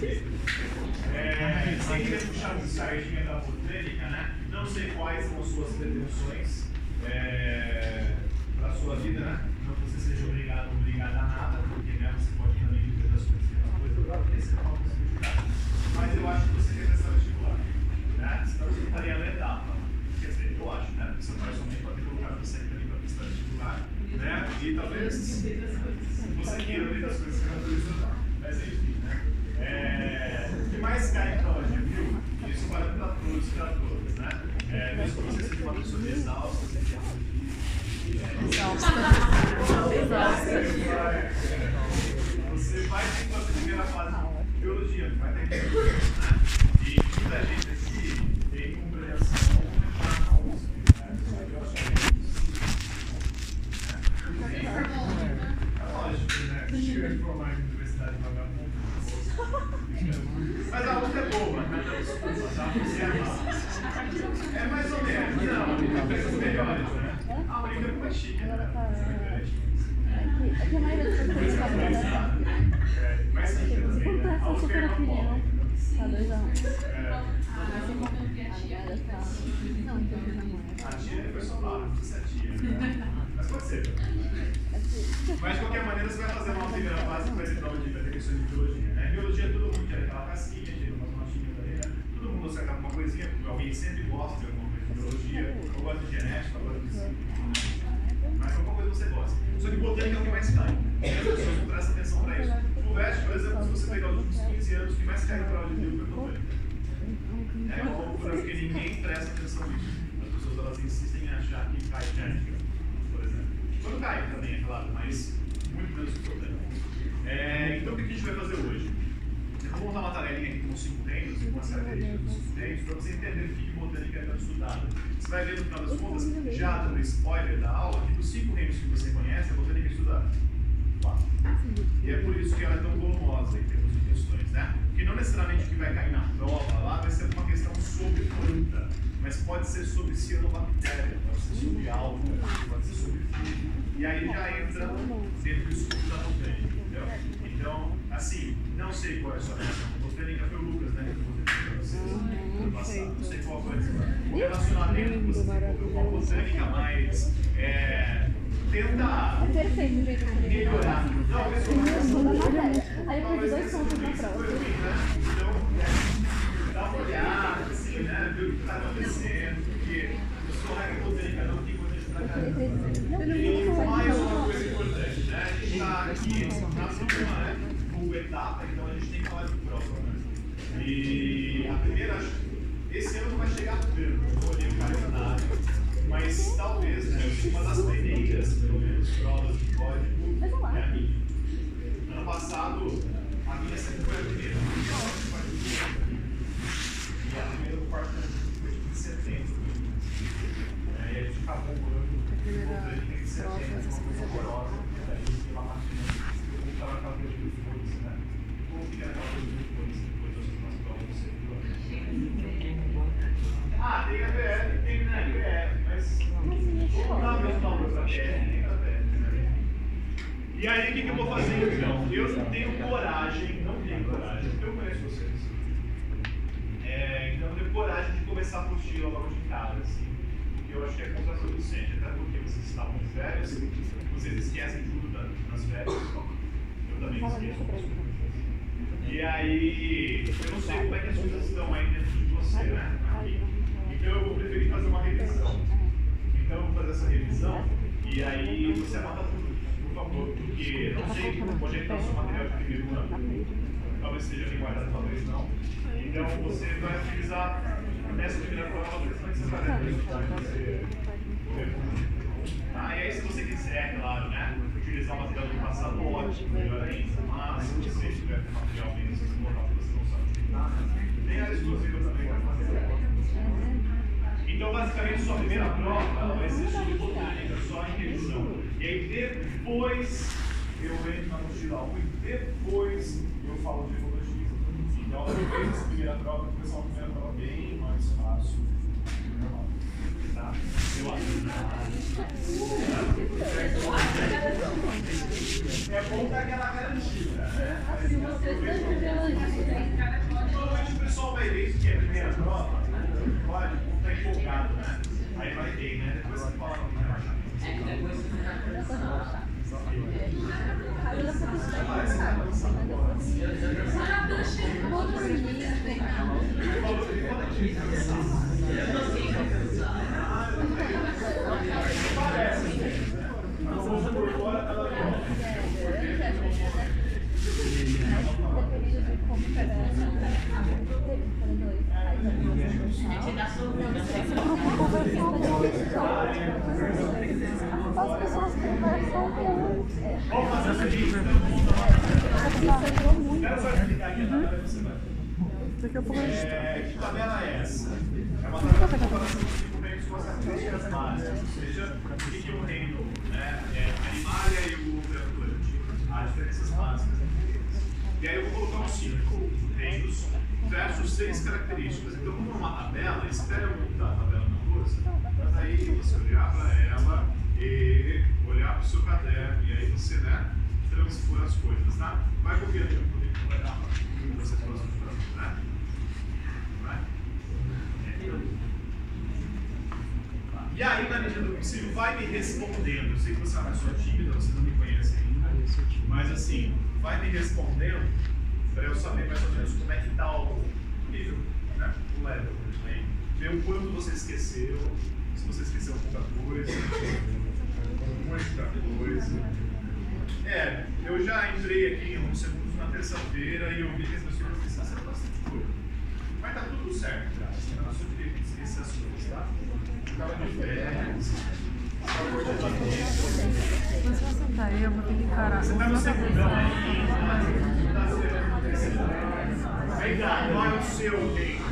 É, sem querer puxar um sardinha da botânica, né? Não sei quais são as suas pretensões é, para a sua vida, né? Não que você seja obrigado ou obrigada a nada, porque né, você pode também viver das coisas que é uma coisa, agora esse é uma possibilidade. Mas eu acho que você quer prestar vestibular, né? Senão você não estaria na etapa. Quer dizer, eu acho, né? Porque seu pai somente pode ter colocado você ali para prestar vestibular, né? E talvez você queira ver das coisas que a natureza dá. Mas enfim, né? É, o que mais cai em prova de viu? Isso vale para todos e para todas, né? É, mesmo que você seja uma pessoa exausta, você tenha você vai ter que fazer a primeira fase de biologia, vai ter que fazer, né? E muita gente aqui tem compreensão na USP, né? Só que eu acho que é isso. É lógico, né? Chega de formar em universidade vagabunda. Mas a USP é boa, né? Desculpa, tá? Você é mal. É mais ou menos, não, tem coisas melhores, né? A única é mais chique, né? É que a maioria das pessoas está trabalhando. É, mais chique também, né? A Acontece USP super é uma opinião. boa. Tá dois a um. É. Agora tá. Não, então não A tia é ser tia. né? Mas pode ser. Mas de qualquer maneira você vai fazer uma primeira fase que vai ser prova de biologia. Né? Biologia todo mundo quer aquela casquinha, tira ali, né? Todo mundo acerta alguma coisinha, alguém sempre gosta de alguma coisa de biologia, ou gosta de genética, ou gosta de. Mas alguma coisa você gosta. Só que botânica é o que mais cai. E as pessoas não prestam atenção para isso. O por exemplo, se você pegar os últimos 15 anos, o que mais cai na prova de bio foi botânica. É uma loucura porque ninguém presta atenção nisso. As pessoas elas insistem em achar que cai genética, por exemplo. Quando cai também, é claro, mas muito menos que botânica. É, então o que a gente vai fazer hoje? Eu vou montar uma tarefinha aqui com os cinco reinos, com as características dos cinco reinos, para você entender o que botânica é tão estudada. Você vai ver no final das contas, já dando spoiler da aula, que dos cinco reinos que você conhece, a botânica é estudada. Quatro. E é por isso que ela é tão volumosa de questões, né? Porque não necessariamente o que vai cair na prova lá vai ser uma questão sobre planta, mas pode ser sobre cianobactéria, pode ser sobre alga, pode ser sobre fungo. E aí já entra dentro do estudo da botânica, entendeu? Então, assim, não sei qual é a sua relação com botânica, foi o Lucas, né? Que eu vocês ano passado. Não sei qual foi o relacionamento que você desenvolveu com a botânica, mas é, tenta É melhorar. Não, pessoal, Eu sou da matéria. Aí eu perdi dois pontos na prova. então, é, dá uma olhada, assim, né? Ver o que está acontecendo, porque eu sou regra botânica, não tem coisa pra caramba. E mais uma coisa importante, né? A gente está aqui na segunda né? Full etapa, então a gente tem que falar de prova, né? E a primeira, não chegar tanto, eu vou olhar o calendário, mas talvez, né? Uma das primeiras, pelo menos, provas de código é a minha. Ano passado, a minha sempre foi a primeira. de férias, vocês esquecem tudo da, nas férias. Eu também esqueço. E aí, eu não sei como é que é as coisas estão aí dentro de você, né? Aqui. Então eu vou preferir fazer uma revisão. Então eu vou fazer essa revisão e aí você anota tudo, por favor, porque não sei onde é que está o seu material de primeiro ano. Talvez seja bem guardado, talvez não. Então você vai utilizar nessa primeira prova, como é que você vai fazer? Você ah, e aí se você quiser, claro, né, utilizar o material do passado, ótimo, melhor ainda. Mas se você tiver material mesmo, se local que você não sabe utilizar, tem a exclusiva também vai fazer. Então, basicamente, sua primeira prova vai ser sobre botânica, só em revisão. E aí, depois, eu entro na mochila 1 e depois eu falo de ecologia. Então, depois dessa primeira prova, depois é uma primeira prova bem mais fácil. Normal. Tá? Eu acho. É bom dar aquela garantida, né? Normalmente o pessoal vai ver isso é a primeira prova, pode, tá empolgado, né? Aí vai bem, né? Depois você fala que vai ele pode te cansar. Parece, né? Mas vamos por fora, tá legal. Dependendo de como cada para dois. Aí As pessoas conversam muito. Vamos fazer o seguinte, Isso muito. quero só explicar aqui a tabela que você vai. Daqui a pouco a gente É, que tabela é essa? É uma tabela de comparação dos cinco reinos com as características básicas, ou seja, o que é o reino né, é, animalia e o criatura, as diferenças básicas entre eles. E aí eu vou colocar um cinco reinos versus seis características. Então, como é uma tabela, espere eu montar a tabela na lousa, mas aí você olhar para ela e olhar para o seu caderno, e aí você, né, transpor as coisas, tá? Vai copiando para poder trabalhar você gosta de fazer, né? Vai. E aí, na medida do possível, vai me respondendo. Eu sei que você é uma pessoa tímida, você não me conhece ainda. Mas assim, vai me respondendo para eu saber mais ou menos como é que está o nível, né? O level. Aí, ver o quanto você esqueceu, se você esqueceu pouca coisa, muita coisa. É, eu já entrei aqui em alguns segundos na terça-feira e eu vi que as pessoas esqueceram bastante coisa. Mas tá tudo certo, cara. Você tá sua direita de esquecer as coisas, tá? Ficava de férias. Mas vai sentar aí, eu vou ter que encarar. Você tá no segundão aí, tá. Aí dá, qual é o seu tempo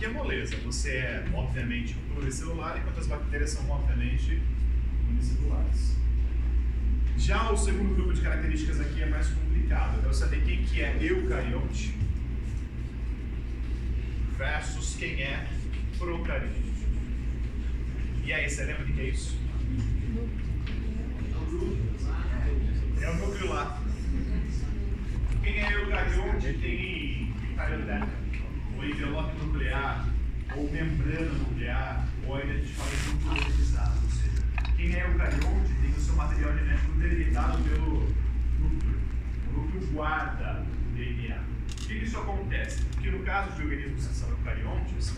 Aqui é moleza. Você é, obviamente, pluricelular, enquanto as bactérias são, obviamente, unicelulares. Já o segundo grupo de características aqui é mais complicado. Eu quero saber quem que é eucarionte versus quem é procarionte. E aí, você lembra o que é isso? É o núcleo lá. Quem é eucarionte tem eucarioteca, ou envelope nuclear, ou membrana nuclear, ou ainda a gente fala de organizado. Ou seja, quem é eucarionte tem o seu material genético delimitado pelo núcleo. O núcleo guarda o DNA. Por que isso acontece? Porque no caso de organismos que são eucariontes,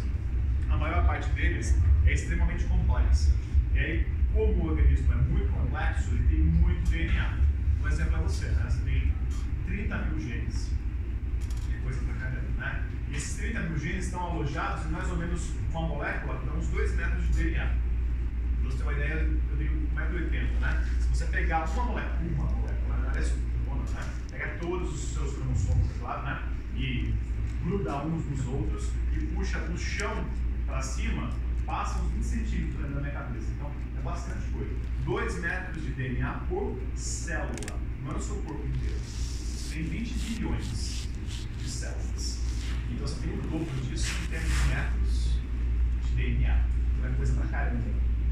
a maior parte deles é extremamente complexa. E aí, como o organismo é muito complexo, ele tem muito DNA. Um exemplo é você, né? Você tem 30 mil genes. É coisa pra caramba, né? Esses 30 mil genes estão alojados em mais ou menos uma molécula que dá uns 2 metros de DNA. Pra você ter uma ideia, eu tenho 1,80m, né? Se você pegar uma molécula, uma molécula, né? parece uma, né? Pegar todos os seus cromossomos, claro, né? E grudar uns nos outros e puxa do chão para cima, passa uns 20 centímetros dentro da minha cabeça. Então, é bastante coisa. 2 metros de DNA por célula, não é o seu corpo inteiro. Tem 20 bilhões de células. Então, você tem o dobro disso em termos de metros de DNA. Então, é coisa pra caramba.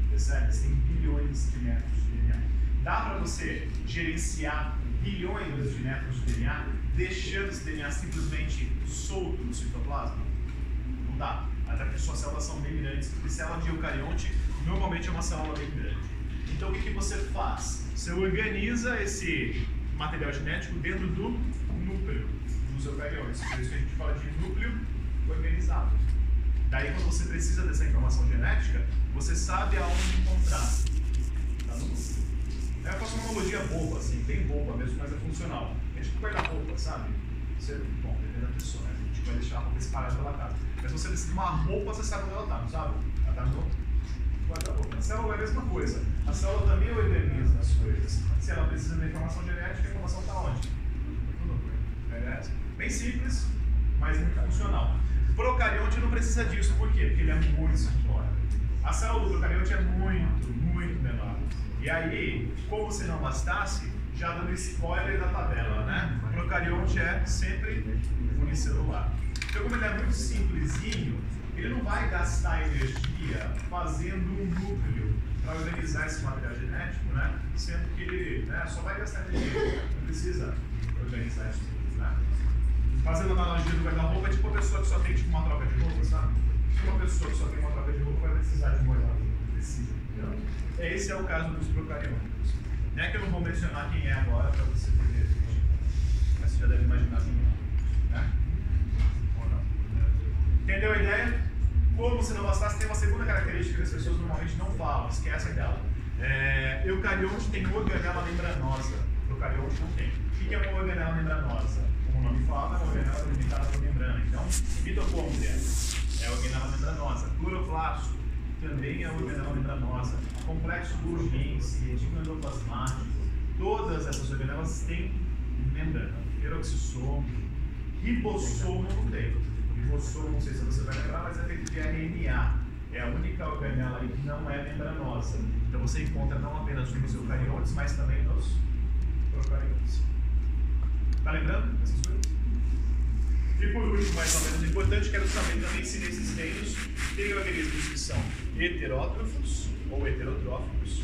Percebe? Você tem bilhões de metros de DNA. Dá para você gerenciar bilhões de metros de DNA, deixando esse DNA simplesmente solto no citoplasma? Não dá. Até porque suas células são bem grandes, porque célula de eucarionte normalmente é uma célula bem grande. Então o que, que você faz? Você organiza esse material genético dentro do núcleo dos eucariontes. Por isso que a gente fala de núcleo organizado. Daí quando você precisa dessa informação genética, você sabe aonde encontrar. Tá no núcleo. Eu faço uma analogia boba, assim, bem boba mesmo, mas é funcional. É tipo guarda-roupa, sabe? Você, bom, depende da pessoa, né? A gente vai deixar a roupa espalhada pela casa. Mas se você precisa de uma roupa, você sabe onde ela tá, não sabe? Ela tá no guarda-roupa. A célula é a mesma coisa. A célula também organiza as coisas. Se ela precisa da informação genética, a informação está onde? Beleza? Bem simples, mas muito funcional. Procarionte não precisa disso, por quê? Porque ele é muito simplório. A célula do procarionte é muito, muito menor. E aí, como se não bastasse, já dando spoiler da tabela, né? Procarionte é sempre unicelular. Então, como ele é muito simplesinho, ele não vai gastar energia fazendo um núcleo para organizar esse material genético, né? Sendo que ele né, só vai gastar energia, não precisa organizar isso né? Fazendo analogia do guarda-roupa, é tipo uma pessoa que só tem tipo, uma troca de roupa, sabe? Uma pessoa que só tem uma troca de roupa vai precisar de guarda-roupa. Precisa, entendeu? Esse é o caso dos procariontes. Não é que eu não vou mencionar quem é agora para você poder mas você já deve imaginar quem é. Né? Não? Entendeu a ideia? Como se não bastasse, tem uma segunda característica que as pessoas normalmente não falam, esquecem dela. É, eucarionte tem organela membranosa, procarionte não tem. O que é uma organela membranosa? Como o nome fala, é uma organela delimitada por membrana. Então, mitocôndria é a organela membranosa. Cloroplasto também é a organela membranosa. Complexo Golgi, retículo endoplasmático, todas essas organelas têm membrana. Peroxissomo, ribossomo não tem. Ribossomo, não sei se você vai lembrar, mas é feito de RNA. É a única organela aí que não é membranosa. Então você encontra não apenas nos eucariontes, mas também nos procariontes. Tá lembrando dessas coisas? E por último, mais ou menos importante, quero saber também se nesses reinos tem organismos que são heterótrofos ou heterotróficos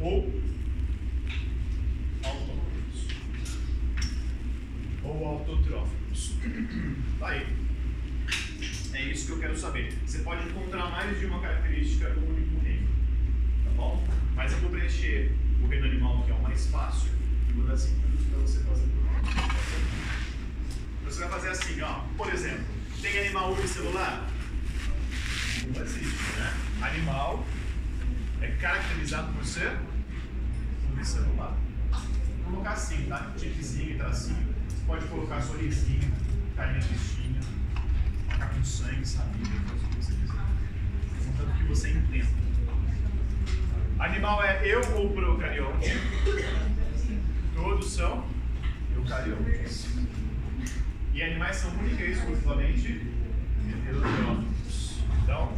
ou autôtrofos ou autotróficos. Tá aí. É isso que eu quero saber. Você pode encontrar mais de uma característica do único reino. Tá bom? Mas eu vou preencher o reino animal, que é o mais fácil, e vou dar 5 minutos para você fazer. Você vai fazer assim, ó. Por exemplo, tem animal unicelular? Não existe, né? Animal é caracterizado por ser unicelular. Vou colocar assim, tá? Tiquezinho tracinho. Você pode colocar sorrisinho, carinha tristinha, com sangue, faz o que você quiser. Contanto que você entenda. Animal é eu ou procarionte? Todos são eucariontes. E animais são única e exclusivamente heterotróficos. Então,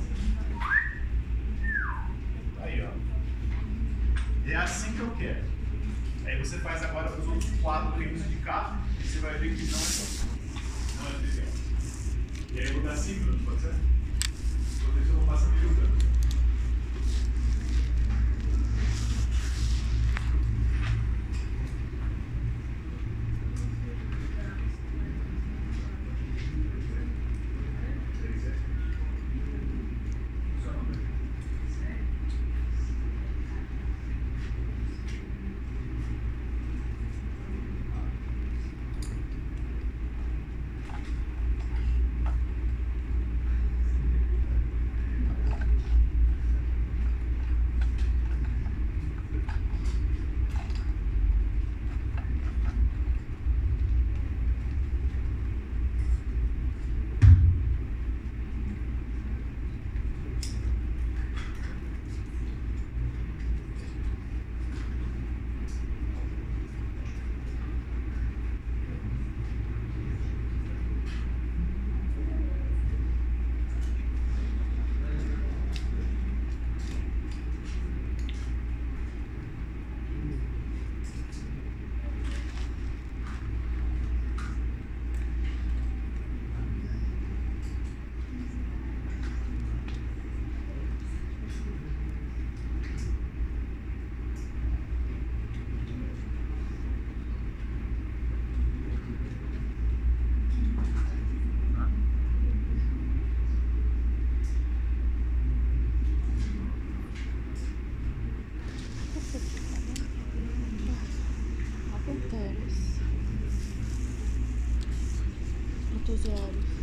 aí ó. É assim que eu quero. Aí você faz agora os outros quatro reinos de cá e você vai ver que não é bom. Não é trivial. E aí eu vou dar Bruno, pode ser? Vou ver se eu não faço meio branco. Protozoários. Você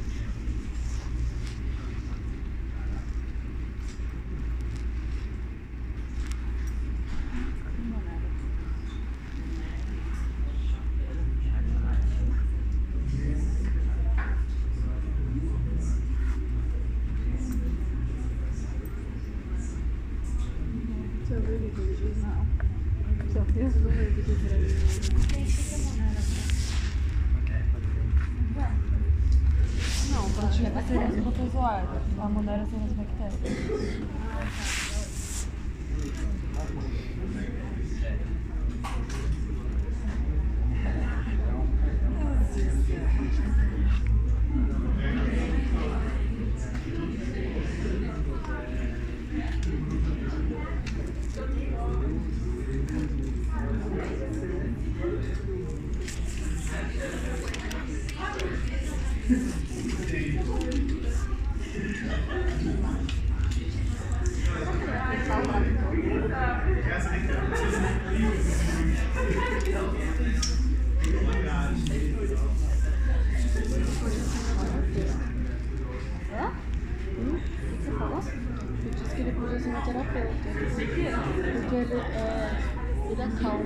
Porque ele é. É calmo.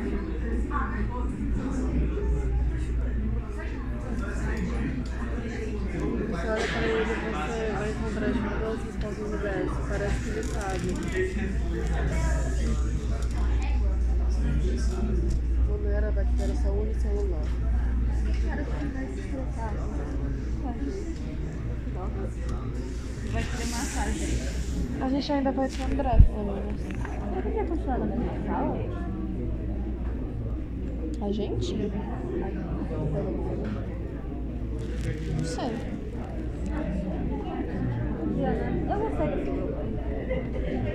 Você olha para ele e você vai encontrar as mudanças com o universo. Parece que ele sabe. Monera, é bactéria são unicelular. Cara, que vai se explicar. Vai querer massagem. A gente ainda vai ter André falando. Você podia continuar na mesma sala? A gente? Não sei. Eu desse grupo.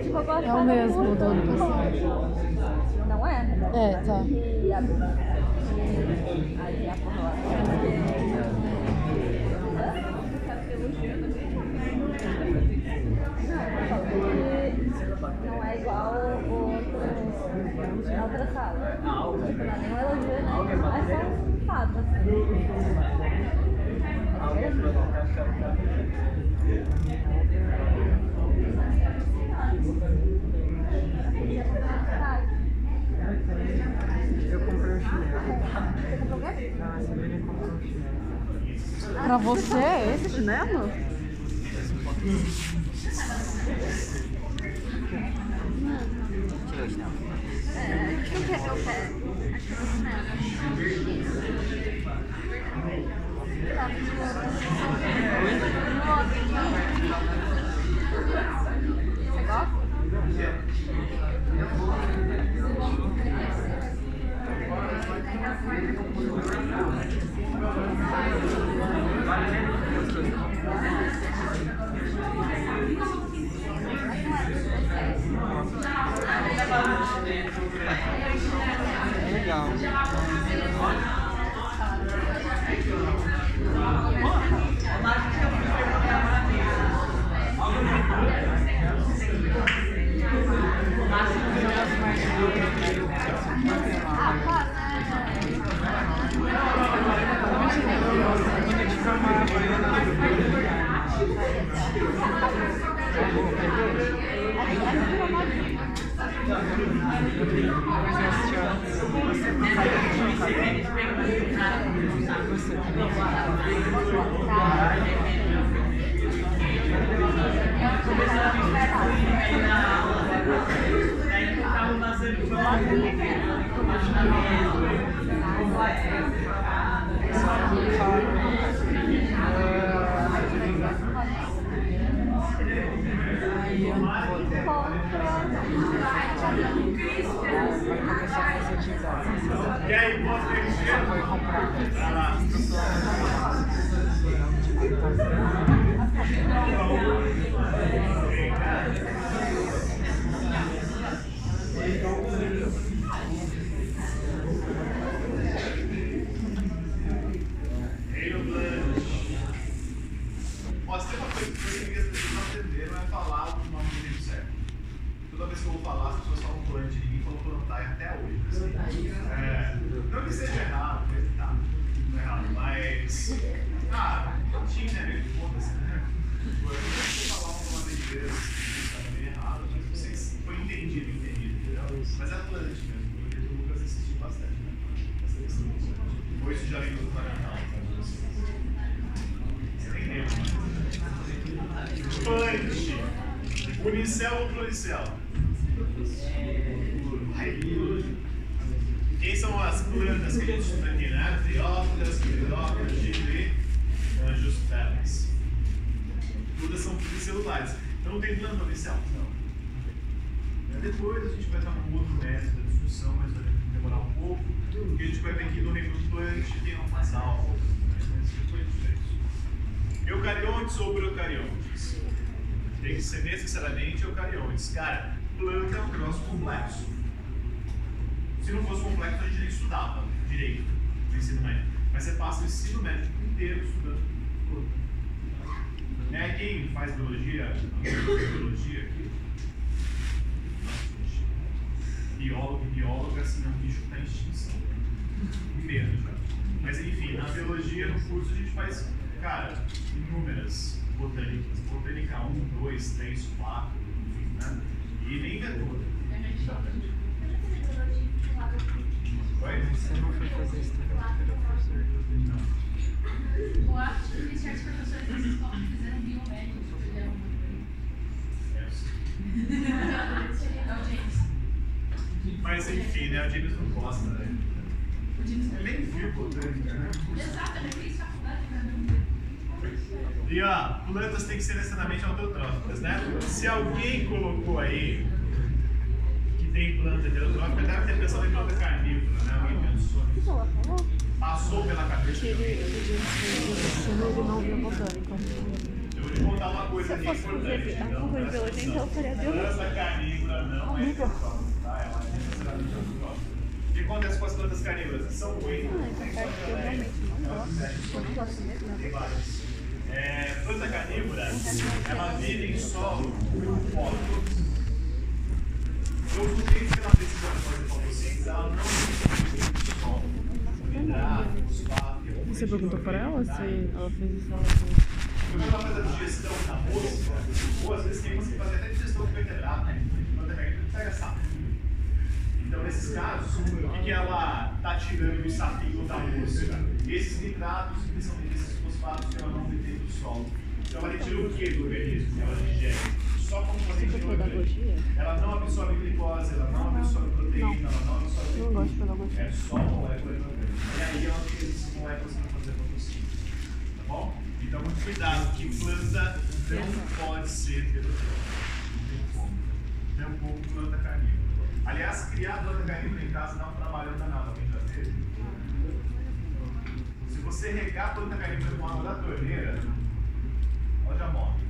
Tipo, eu gosto É o mesmo do ano passado. Não é? É, tá. E a... Aí a porra lá. É igual o outro, a outra sala. Não é nenhum elogio, né? É só um fato, assim. É. Eu comprei um chinelo. Você comprou o quê? Ah, essa menina comprou um chinelo. Pra você, é esse chinelo? Tira o chinelo. É, acho que não quer meu pé. Acho que você mesmo. Você? É legal. Ah, as plantas que a gente estuda aqui, né? Teófilas, Cleófilas, Gile, anjos felis. Todas são pluricelulares. Então não tem planta unicel? Não. Depois a gente vai estar num outro método de discussão, mas vai demorar um pouco, porque a gente vai ver que no reino plant tem um casal. Mas depois é isso. Eucariontes ou procariontes? Tem que ser necessariamente eucariontes. Cara, planta é um troço complexo. Se não fosse complexo, a gente nem estudava direito no ensino médio. Mas você passa o ensino médio inteiro estudando planta. Né? Quem faz biologia, biologia aqui? Biólogo e bióloga, assim, é um bicho que está em extinção. Medo já. Mas enfim, na biologia, no curso, a gente faz, cara, inúmeras botânicas. Botânica 1, 2, 3, 4, enfim, né? E nem vê toda. Que. Mas enfim, né? O James não gosta, né? Ele nem viu botânica, né? Exato, ele fez faculdade. E ó, plantas têm que ser necessariamente autotróficas, né? Se alguém colocou aí tem planta heterotrófica, deve ter pensado em planta carnívora, né? Alguém pensou O que nisso. Passou pela cabeça Que de ele, alguém. o James fez ele não viu botânica. Eu vou te contar uma coisa aqui importante. então, de biologia, então eu faria biologia. Planta carnívora não é tá? É necessariamente. O que acontece com as plantas carnívoras? São ruins, que eu realmente não gosto. Eu não gosto mesmo, Tem várias. É, planta carnívora, ela vive em solo fósforo. Os nutrientes que ela precisa para fazer fotossíntese, ela não. Você perguntou para ela se ela fez isso? Quando ela faz a digestão da mosca, ou às vezes tem que fazem até digestão com invertebrado, né? Carnívora pega sapo. Então, nesses casos, o que, que ela está tirando do sapinho da música? Esses nitratos, que são esses fosfatos que ela não detém do solo. Então, ela retira o que do organismo? Ela digere só componente pedagogia? Ela não absorve glicose, ela não absorve proteína, ela não absorve Não gosto de pedagogia. É só molécula. E aí ela tem essas moléculas para fazer fotossíntese. Tá bom? Então, muito cuidado, que planta não pode ser pedofílica. Não tem como. Não como planta carnívora. Aliás, criar planta carnívora em casa dá um trabalho danado. Alguém já teve? Se você regar a planta carnívora com água da torneira, ela já morre.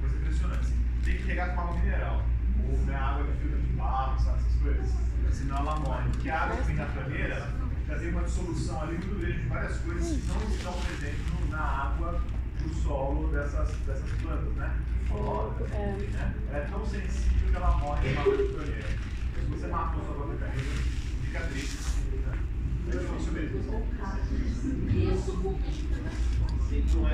Coisa impressionante. Tem que regar com água mineral. Ou né, água que filtra de barro, sabe, essas coisas. Senão ela morre. Porque a água que vem da torneira já tem uma dissolução ali muito grande de várias coisas que não estão presentes na água do solo dessas, dessas plantas, né? Cloro, É. né? Ela é tão sensível que ela morre na água de torneira. Se você matou sua planta carnívora, fica triste. Né? É mesmo. Não é é.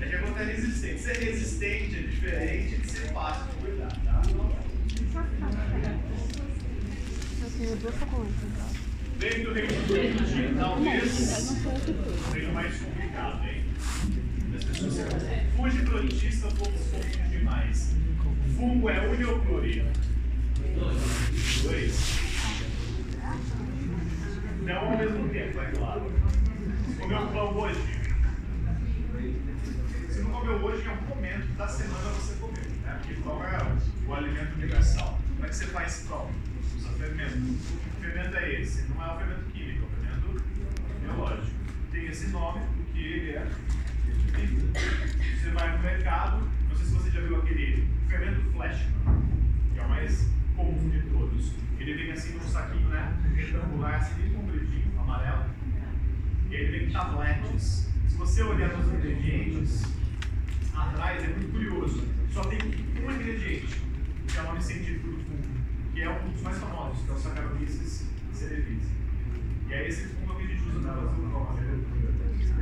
É que a planta é resistente. Ser resistente é diferente de ser fácil de cuidar, tá? Eu tenho duas. Dentro do reino de talvez seja mais complicado, hein? Fuge protista, poucos demais. Fungo é ou pluri? Dois. Não ao mesmo tempo, é claro. Comeu pão hoje? Se não comeu hoje, em algum momento da semana você comeu, né? Porque pão é o alimento universal. Como é que você faz pão? Usa fermento. Que fermento é esse? Não é o fermento químico, é o fermento biológico. Tem esse nome porque ele é. Você vai no mercado, não sei se você já viu aquele fermento Flashman, que é o mais comum de todos. Ele vem assim num saquinho, né? Retangular, assim, bem compridinho, amarelo. E ele vem em tabletes. Se você olhar nos ingredientes, atrás é muito curioso. Só tem um ingrediente, que é o nome científico do fungo, que é um dos mais famosos, que é o Saccharomyces cerevisiae. E é esse fungo que a gente usa para fazer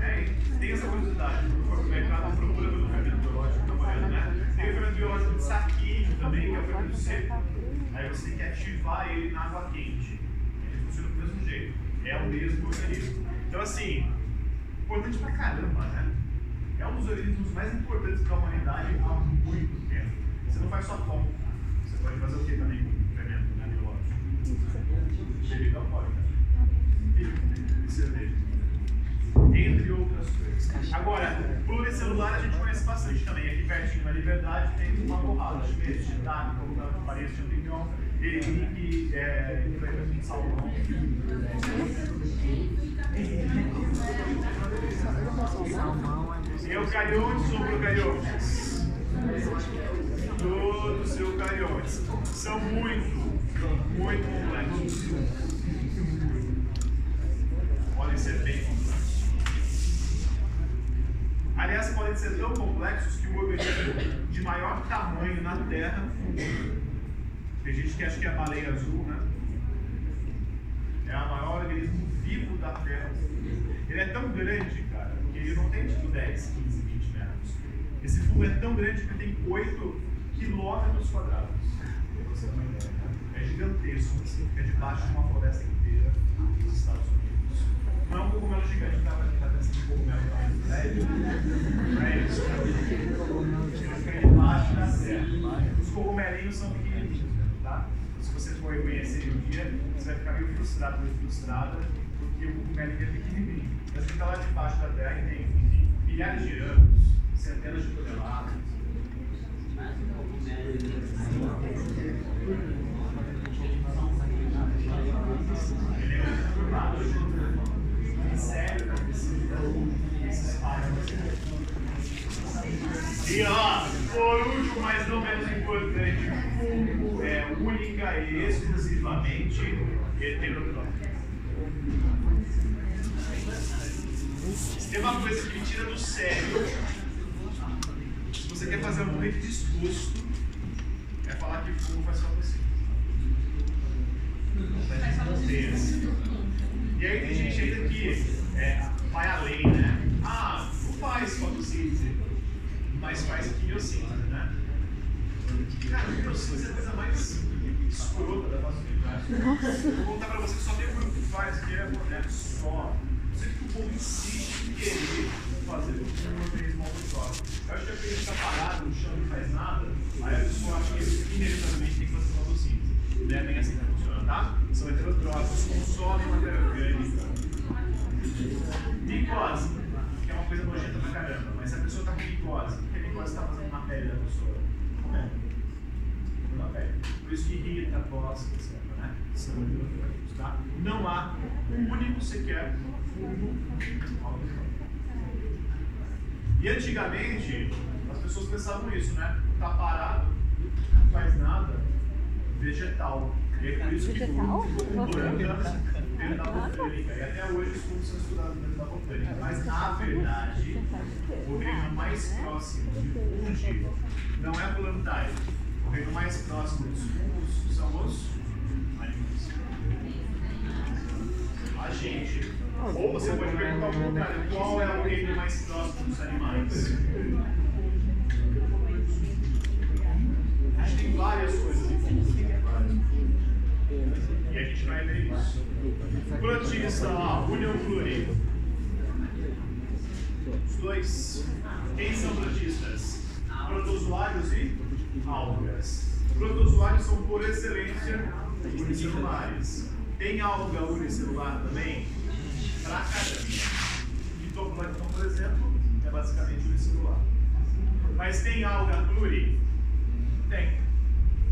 e tem essa curiosidade, pro mercado, procura pelo fermento biológico, tá olhando, né? Tem o fermento biológico de saquinho também, que é o fermento seco. Aí você tem que ativar ele na água quente. Ele funciona do mesmo jeito. É o mesmo organismo. Então, assim, importante pra caramba, né? É um dos organismos mais importantes da humanidade há muito tempo. Você não faz só pão. Você pode fazer o que também com fermento né, biológico? Bebida alcoólica. E cerveja. Entre outras coisas. Agora, pluricelular a gente conhece bastante também. Aqui pertinho na Liberdade tem uma borrada de peixe, shiitake, farinha de champignon, henrique, é, salmão. Salmão é Eucariontes ou procariontes? Todos eucariontes. São muito, muito complexos. Podem ser bem complexos. Aliás, podem ser tão complexos que o organismo de maior tamanho na Terra. Tem gente que acha que é a baleia azul, né? É o maior organismo vivo da Terra. Ele é tão grande, cara, que ele não tem tipo 10, 15, 20 metros. Esse fungo é tão grande que tem 8 quilômetros quadrados. É gigantesco, é debaixo de uma floresta inteira dos Estados Unidos. Não é um cogumelo gigante, tá? Pra quem tá pensando em cogumelo tamanho prédio. Não é isso. Ele fica debaixo da terra. Os cogumelinhos são pequenininhos, tá? Se você for conhecer um dia, você vai ficar meio frustrado, meio frustrada, porque o cogumelinho é pequenininho. Mas ele está lá debaixo da terra e tem, milhares de anos, centenas de toneladas. Ele é muito E ó, por último, mas não menos importante, o fungo é única e exclusivamente heterotrófico. Se tem uma coisa que me tira do sério, se você quer fazer um morrer de desgosto, é falar que fungo faz só você. Faz só você. Pensa. E aí tem gente ainda que é, vai além, né? Ah, não faz fotossíntese, mas faz quimiossíntese, né? Cara, quimiossíntese é a coisa mais escrota da universo. Vou contar pra você que só tem um grupo que faz, que é mulher só. Não sei que o povo insiste em querer fazer um organismo autógrafo. Eu acho que a pessoa está parada no chão não faz nada, aí a pessoa acha que inevitavelmente tem que fazer fotossíntese. É assim que funciona, tá? São heterotróficos, consomem matéria orgânica. Micose, que é uma coisa nojenta pra caramba, mas se a pessoa está com micose, o que a micose está fazendo na pele da pessoa? Comendo. Na pele. Por isso que irrita, tosse, etc. Né? São heterotróficos, tá? Não há um único sequer fungo. E antigamente, as pessoas pensavam nisso, né? Tá parado, não faz nada, vegetal. E é Vegetal? E até hoje os fungos são estudados da botânica. Mas, na verdade, o reino mais próximo de fungo não é plantário. O reino mais próximo dos fungos são os animais. A gente. Ou você pode perguntar ao contrário, qual é o reino mais próximo dos animais? A gente tem várias coisas. E a gente vai ver isso. Protista lá, União Pluri. Os dois. Quem são protistas? Protozoários e algas. Protozoários são, por excelência, unicelulares. Tem alga unicelular também? Pra caramba. Fitoplâncton, por exemplo, é basicamente unicelular. Mas tem alga pluri? Tem.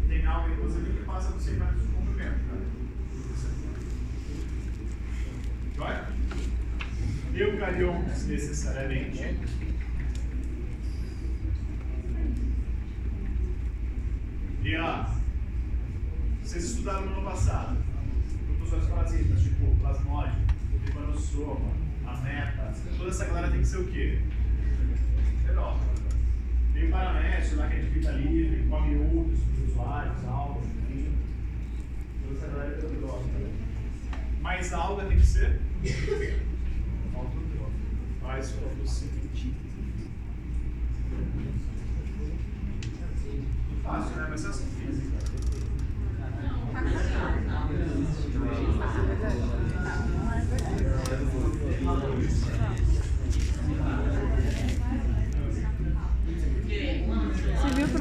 Tem alga, inclusive, que passa por 100 metros de comprimento. Tá? Joia? Eucariontes, necessariamente. E ó, vocês estudaram no ano passado, protozoários parasitas, tipo plasmódio, trypanosoma, ameta, toda essa galera tem que ser o quê? Heterófila. Tem o paramécio lá que a gente fica livre, come outros usuários, algas, enfim. Toda essa galera é heterófila. Mas a alga tem que ser. Faz fotossíntese. Fácil, né? Mas é assim física. Você viu por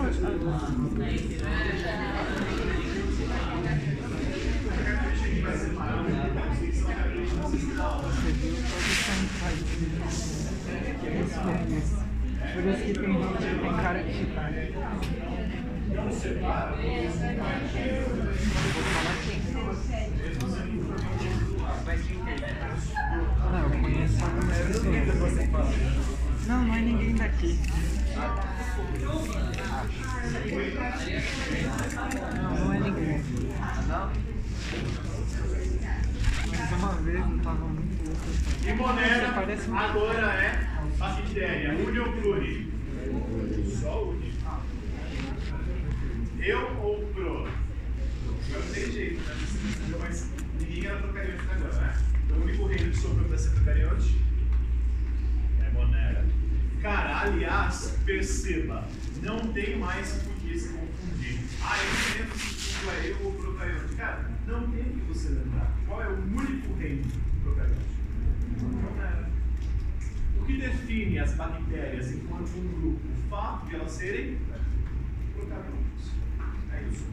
isso que tem gente que tem cara de chicane. Não, eu conheço a mulher assim. Não, não é ninguém daqui. Não, não é ninguém. Mas uma vez eu tava muito louco. E monera agora é bactéria, Union pluri. Só uni. Eu ou pro? Agora não tem jeito, né? Mas ninguém era procarionte agora, né? Então o único reino que sobrou para ser procarionte é monera. Cara, aliás, perceba, não tem mais por que se confundir. Ah, eu lembro se o é eu ou procarionte. Cara, não tem o que você lembrar. Qual é o único reino procarionte? Monera. O que define as bactérias enquanto um grupo? O fato de elas serem procariontes. É isso.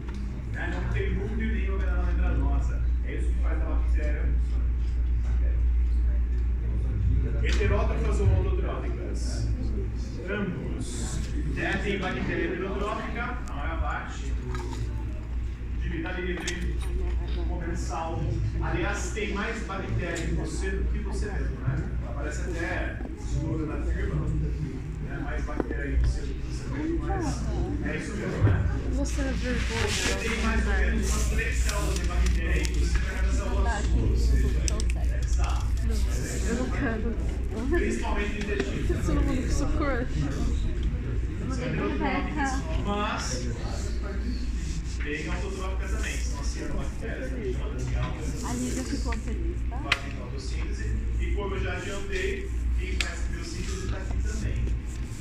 Né? Não tem núcleo nem organela membranosa. É isso que faz a bactéria. Heterótrofas ou autotróficas? Ambos. Né? Tem bactéria heterotrófica, a maior parte. De vida livre, comensal. Aliás, tem mais bactéria em você do que você mesmo, né? Aparece até estudo na firma, né? mais bactéria em você que você mesmo, mas é isso mesmo, né? Você é vergonha. tem mais ou menos umas três células de bactéria aí, você vai cada célula sua, ou seja, é bizarro. Eu não quero. Principalmente no intestino. Todo mundo com socorro. Mas tem autotróficas também, que são as cianobactérias, que a gente chama de algas, A Lívia ficou feliz, tá? fazem fotossíntese. E como eu já adiantei, quem faz biossíntese está aqui também.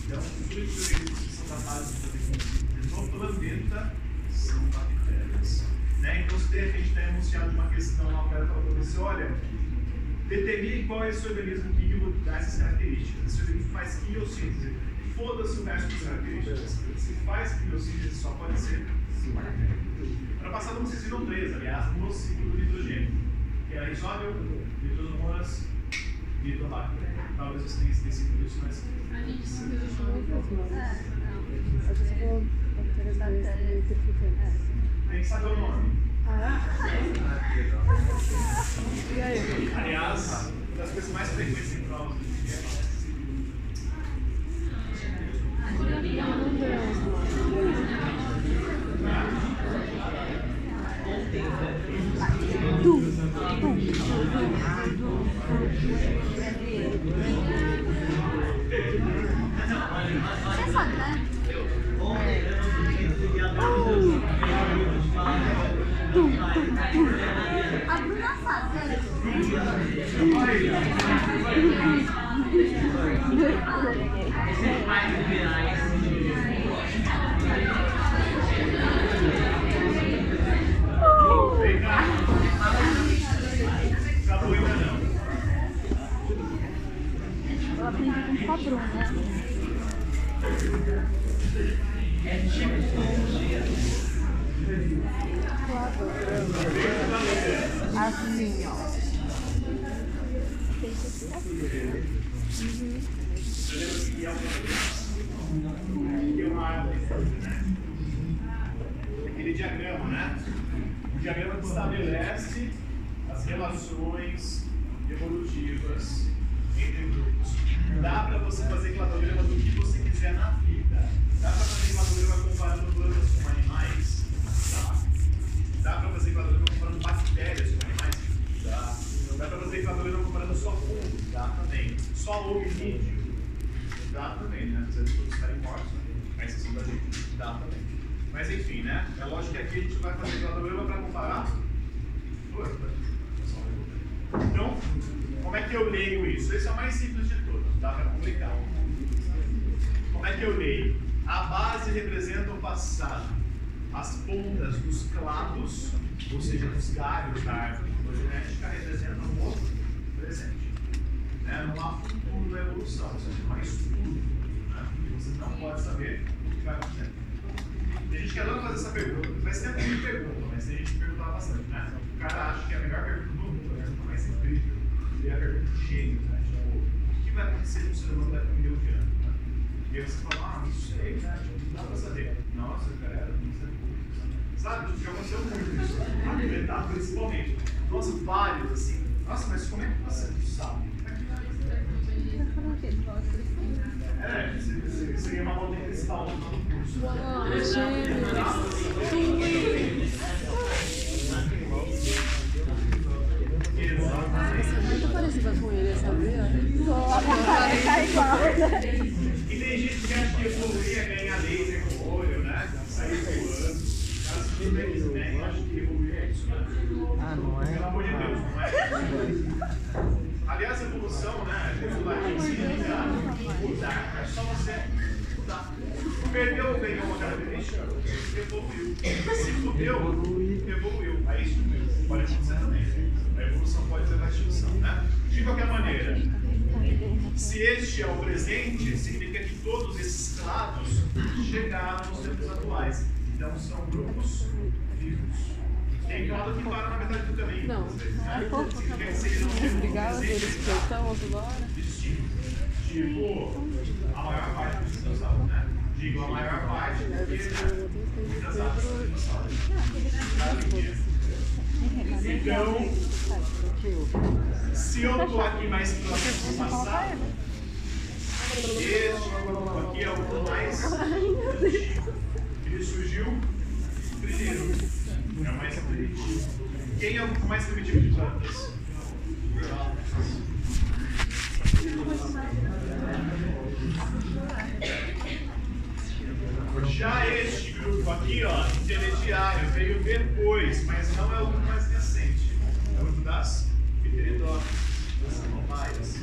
Então, os únicos organismos que são capazes de fazer no planeta são bactérias. Né? Então, se de repente está enunciado uma questão lá, o cara para você, olha, determine qual é esse organismo que dá essas características. Esse organismo faz quimiossíntese. Foda-se o resto das características. Se faz quimiossíntese, só pode ser bactéria. Ano passado vocês viram três, aliás, no ciclo do nitrogênio. Que é isóbio, nitrosomonas, nitrobacter. Talvez vocês tenham esquecido disso, mas... A gente se viu É, A gente falou bactérias mais interfluentes. Tem que saber o nome. E aí? Aliás, uma das coisas mais frequentes em provas do dia Não deu os Você sabe, né? A Bruna sabe, né? Vem cá. Capoeira não. Eu aprendi com a Bruna. Assim, ó. É uma árvore, né? Aquele diagrama, né? O diagrama que estabelece as relações evolutivas. Dá para você fazer cladograma do que você quiser na vida. Dá para fazer cladograma comparando plantas com animais? Dá. Dá para fazer cladograma comparando bactérias com animais? Dá. Dá para fazer cladograma comparando só fungo? Dá também. Só hominídeo? Dá também, né? Apesar de todos estarem mortos, né? a exceção da gente. Dá também. Mas enfim, né? É lógico que aqui a gente vai fazer cladograma para comparar plantas. Então, como é que eu leio isso? Esse é o mais simples de todos, dá para complicar. Como é que eu leio? A base passado. As pontas dos clados, ou seja, dos galhos da árvore filogenética, representam o presente. Né? Não há futuro da evolução, ou seja, não há estudo. Né? Você não pode saber o que vai acontecer. Tem gente que adora fazer essa pergunta. Faz tempo que me perguntam, mas tem gente que perguntava bastante, né? O cara acha que é a melhor pergunta do mundo, a pergunta mais incrível. E é a pergunta de gênio, né? Tipo, o que vai acontecer com o ser humano daqui a um milhão de anos? Né? E aí você fala, ah, não sei, né? Não dá pra saber. Nossa, cara, não sei. Sabe, tipo, já aconteceu muito isso. Argumentar, principalmente. Nossa, vários, assim. Nossa, mas como é que você sabe? É, você, você, você ganha uma bola de cristal no curso. Exatamente. Muito parecida com ele, sabia? tá igual, Fudeu, evoluiu. Aí isso pode acontecer também. A evolução pode levar à extinção, né? De qualquer maneira, se este é o presente, significa que todos esses clados chegaram nos tempos atuais. Então são grupos vivos. Tem clado que para na metade do caminho. Não. né? Que seria um tipo Obrigada, presente eles exato, cortamos agora. distinto. Tipo, a maior parte dos dinossauros, né? Digo, a maior parte porque são dinossauros. Então, se eu estou aqui mais próximo do passado, este aqui é o mais antigo. Ele surgiu primeiro. É o mais primitivo. Quem é o mais primitivo de plantas? Já este grupo aqui, ó, intermediário, veio depois, mas não é o mais recente. É o das pteridófitas, das samambaias.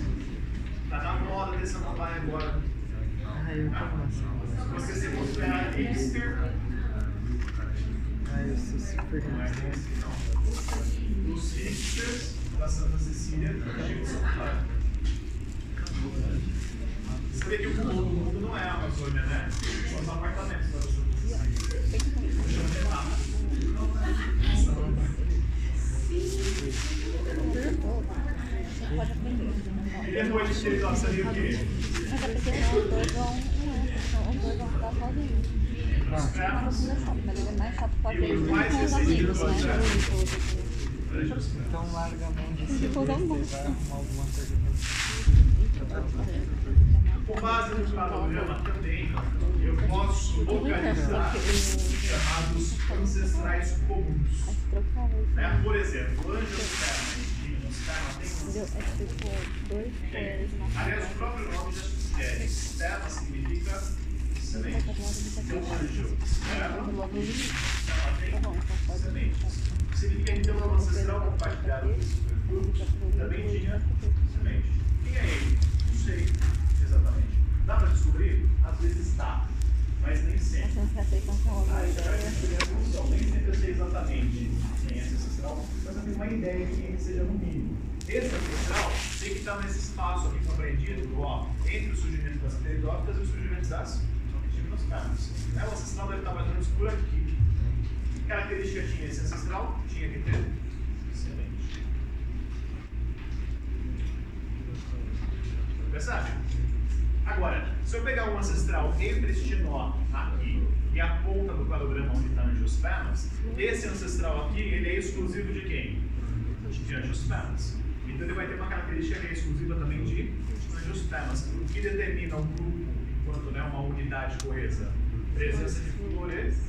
Está na moda desse samambaia agora. Ah, eu Se você se considerar hipster, Ah, eu sou super não é bem assim não. Os hipsters da Santa Cecília, Chico São Paulo. Você vê que o mundo, o mundo não é a Amazônia, né? São os apartamentos da Santa Cecília. Chama de mapa. Você pode aprender. E depois de pteridófitas ali o quê? Os dois vão. Ficar sozinhos. Mas ele é mais chato ver os com os amigos, né? Então larga a mão de ser vai arrumar Com base no cladograma também, eu posso localizar os chamados ancestrais comuns. Né? Por exemplo, angiosperma e gimnosperma tem um? É tipo na Aliás, o próprio nome já sugere. Sperma significa semente. Então, anjo, ela tem sementes. Significa então o ancestral compartilhado com esse também tinha semente. Quem é ele? Não sei exatamente. Dá para descobrir? Às vezes dá, mas nem sempre. Isso ideia. é uma discussão. Nem sempre eu sei exatamente quem é esse ancestral, mas eu tenho uma ideia de quem ele seja no mínimo. Esse ancestral tem que estar nesse espaço aqui compreendido, ó, entre o surgimento das pteridófitas e o surgimento das gimnospermas. Né? O ancestral deve estar mais ou menos por aqui. Que característica tinha esse ancestral? Tinha que ter semente. Percebe? Agora, se eu pegar um ancestral entre este nó aqui e a ponta do quadrograma onde está angiospermas, esse ancestral aqui, ele é exclusivo de quem? De angiospermas. Então ele vai ter uma característica que é exclusiva também de angiospermas. O que determina um grupo enquanto né, uma unidade coesa? Presença de fluorescência.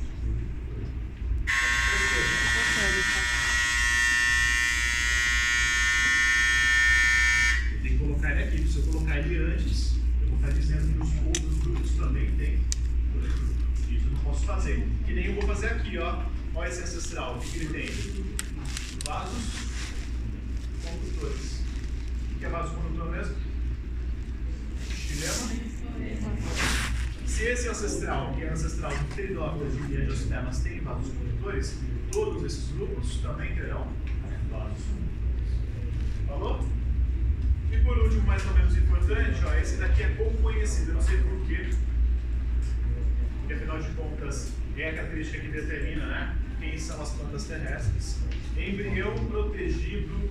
Tem que colocar ele aqui. Se eu colocar ele antes, eu vou estar dizendo que os outros grupos também têm. Isso eu não posso fazer. Que nem eu vou fazer aqui, esse ancestral. O que, ele tem? Vasos condutores. O que é vaso condutor mesmo? Xilema. Se esse ancestral, que é ancestral de pteridófitas e de angiospermas, tem vasos condutores, todos esses grupos também terão vasos. Falou? E por último, mais ou menos importante, ó, esse daqui é pouco conhecido, eu não sei porquê. Porque afinal de contas é a característica que determina né, quem são as plantas terrestres. Embrião protegido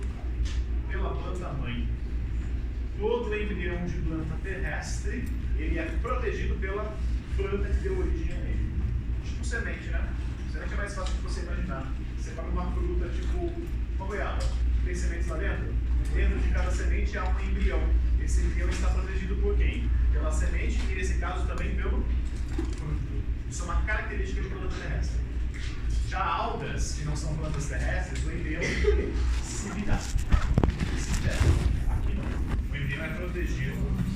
pela planta mãe. Todo embrião de planta terrestre ele é protegido pela planta que deu origem a ele. Tipo semente, né? Semente é mais fácil de você imaginar. Você come uma fruta tipo uma goiaba. Tem sementes lá dentro? Dentro de cada semente há um embrião. Esse embrião está protegido por quem? Pela semente e, nesse caso, também pelo fruto. Isso é uma característica de planta terrestre. Já algas, que não são plantas terrestres, o endeus se vira. Se. Aqui não. O endeus é protegido